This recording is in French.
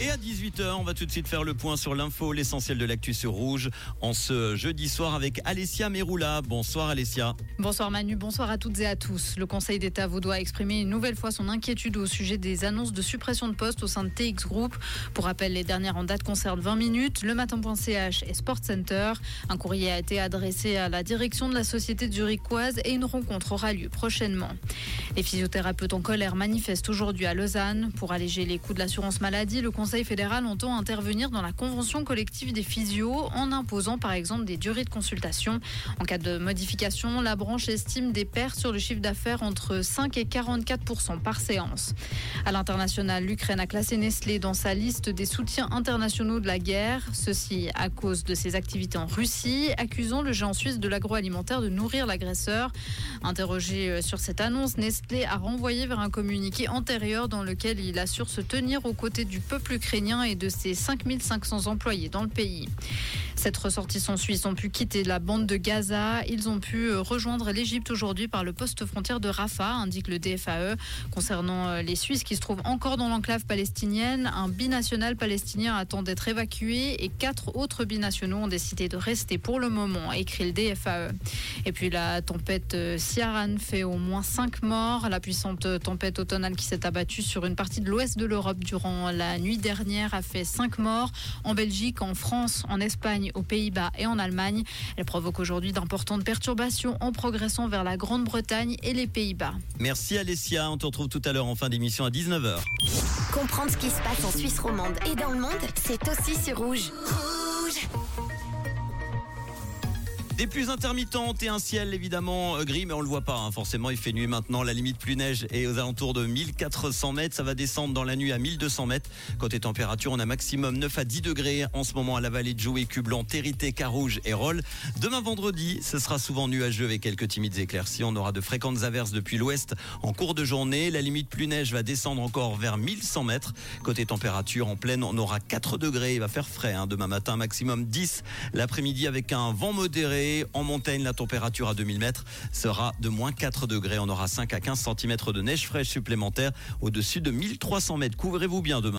Et à 18h, on va tout de suite faire le point sur l'info, l'essentiel de l'actu sur Rouge, en ce jeudi soir avec Alessia Meroula. Bonsoir Alessia. Bonsoir Manu, bonsoir à toutes et à tous. Le Conseil d'État vaudois a exprimé une nouvelle fois son inquiétude au sujet des annonces de suppression de postes au sein de TX Group. Pour rappel, les dernières en date concernent 20 minutes, le matin.ch et Sport Center. Un courrier a été adressé à la direction de la société zurichoise et une rencontre aura lieu prochainement. Les physiothérapeutes en colère manifestent aujourd'hui à Lausanne. Pour alléger les coûts de l'assurance maladie, le Conseil fédéral entend intervenir dans la convention collective des physios en imposant par exemple des durées de consultation. En cas de modification, la branche estime des pertes sur le chiffre d'affaires entre 5 et 44% par séance. À l'international, l'Ukraine a classé Nestlé dans sa liste des soutiens internationaux de la guerre. Ceci à cause de ses activités en Russie, accusant le géant suisse de l'agroalimentaire de nourrir l'agresseur. Interrogé euh, sur cette annonce, Nestlé a renvoyé vers un communiqué antérieur dans lequel il assure se tenir aux côtés du peuple ukrainien et de ses 5500 employés dans le pays. Sept ressortissants suisses ont pu quitter la bande de Gaza. Ils ont pu euh, rejoindre l'Égypte aujourd'hui par le poste frontière de Rafah, indique le DFAE. Concernant euh, les Suisses qui se trouvent encore dans l'enclave palestinienne, un binational palestinien attend d'être évacué et quatre autres binationaux ont décidé de rester pour le moment, écrit le DFAE. Et puis la tempête euh, Ciaran fait au moins cinq morts. La puissante tempête automnale qui s'est abattue sur une partie de l'ouest de l'Europe durant la nuit dernière a fait cinq morts en Belgique, en France, en Espagne aux Pays-Bas et en Allemagne. Elle provoque aujourd'hui d'importantes perturbations en progressant vers la Grande-Bretagne et les Pays-Bas. Merci Alessia, on te retrouve tout à l'heure en fin d'émission à 19h. Comprendre ce qui se passe en Suisse romande et dans le monde, c'est aussi sur Rouge. Rouge Des pluies intermittentes et un ciel évidemment euh, gris, mais on le voit pas. hein. Forcément, il fait nuit maintenant. La limite plus neige est aux alentours de 1400 mètres. Ça va descendre dans la nuit à 1200 mètres. Côté température, on a maximum 9 à 10 degrés en ce moment à la vallée de Joué, Cublan, Territé, Carouge et Rolle. Demain vendredi, ce sera souvent nuageux avec quelques timides éclaircies. On aura de fréquentes averses depuis l'ouest en cours de journée. La limite plus neige va descendre encore vers 1100 mètres. Côté température, en pleine, on aura 4 degrés. Il va faire frais hein. demain matin, maximum 10 l'après-midi avec un vent modéré. En montagne, la température à 2000 mètres sera de moins 4 degrés. On aura 5 à 15 cm de neige fraîche supplémentaire au-dessus de 1300 mètres. Couvrez-vous bien demain.